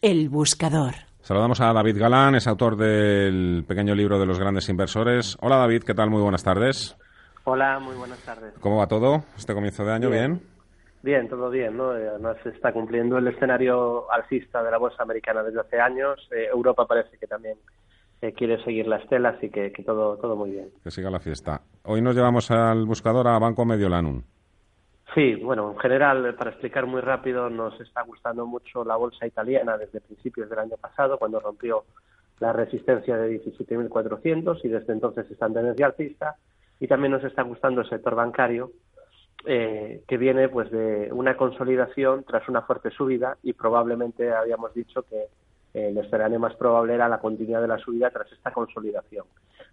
El buscador. Saludamos a David Galán, es autor del pequeño libro de los grandes inversores. Hola David, ¿qué tal? Muy buenas tardes. Hola, muy buenas tardes. ¿Cómo va todo este comienzo de año? ¿Bien? Bien, todo bien, ¿no? Eh, Además se está cumpliendo el escenario alcista de la bolsa americana desde hace años. Eh, Europa parece que también eh, quiere seguir la estela, así que, que todo, todo muy bien. Que siga la fiesta. Hoy nos llevamos al buscador a Banco Mediolanum. Sí, bueno, en general, para explicar muy rápido, nos está gustando mucho la bolsa italiana desde principios del año pasado, cuando rompió la resistencia de 17.400 y desde entonces está en tendencia alcista. Y también nos está gustando el sector bancario, eh, que viene pues de una consolidación tras una fuerte subida y probablemente habíamos dicho que eh, el escenario más probable era la continuidad de la subida tras esta consolidación.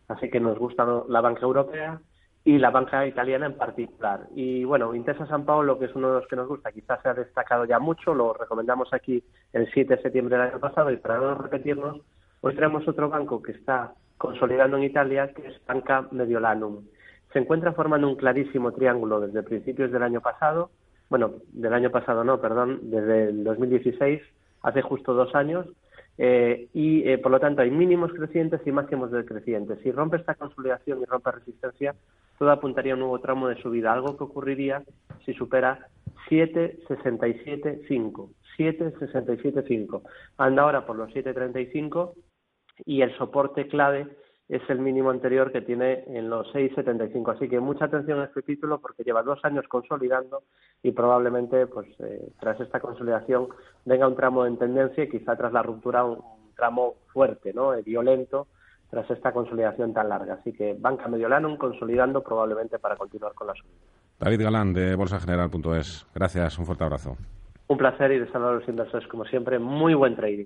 Así que nos gusta la banca europea y la banca italiana en particular. Y bueno, Intesa San Paolo, que es uno de los que nos gusta, quizás se ha destacado ya mucho, lo recomendamos aquí el 7 de septiembre del año pasado y para no repetirnos, hoy traemos otro banco que está consolidando en Italia, que es Banca Mediolanum. Se encuentra formando un clarísimo triángulo desde principios del año pasado, bueno, del año pasado no, perdón, desde el 2016, hace justo dos años, eh, y eh, por lo tanto hay mínimos crecientes y máximos decrecientes. Si rompe esta consolidación y rompe resistencia, todo apuntaría a un nuevo tramo de subida, algo que ocurriría si supera 7,67,5. 7,67,5. Anda ahora por los 7,35 y el soporte clave es el mínimo anterior que tiene en los 6,75. Así que mucha atención a este título porque lleva dos años consolidando y probablemente pues eh, tras esta consolidación venga un tramo en tendencia y quizá tras la ruptura un, tramo fuerte, ¿no? Eh, violento tras esta consolidación tan larga. Así que Banca Mediolanum consolidando probablemente para continuar con la subida. David Galán de bolsageneral.es. Gracias, un fuerte abrazo. Un placer y de saludar a los inversores como siempre. Muy buen trading.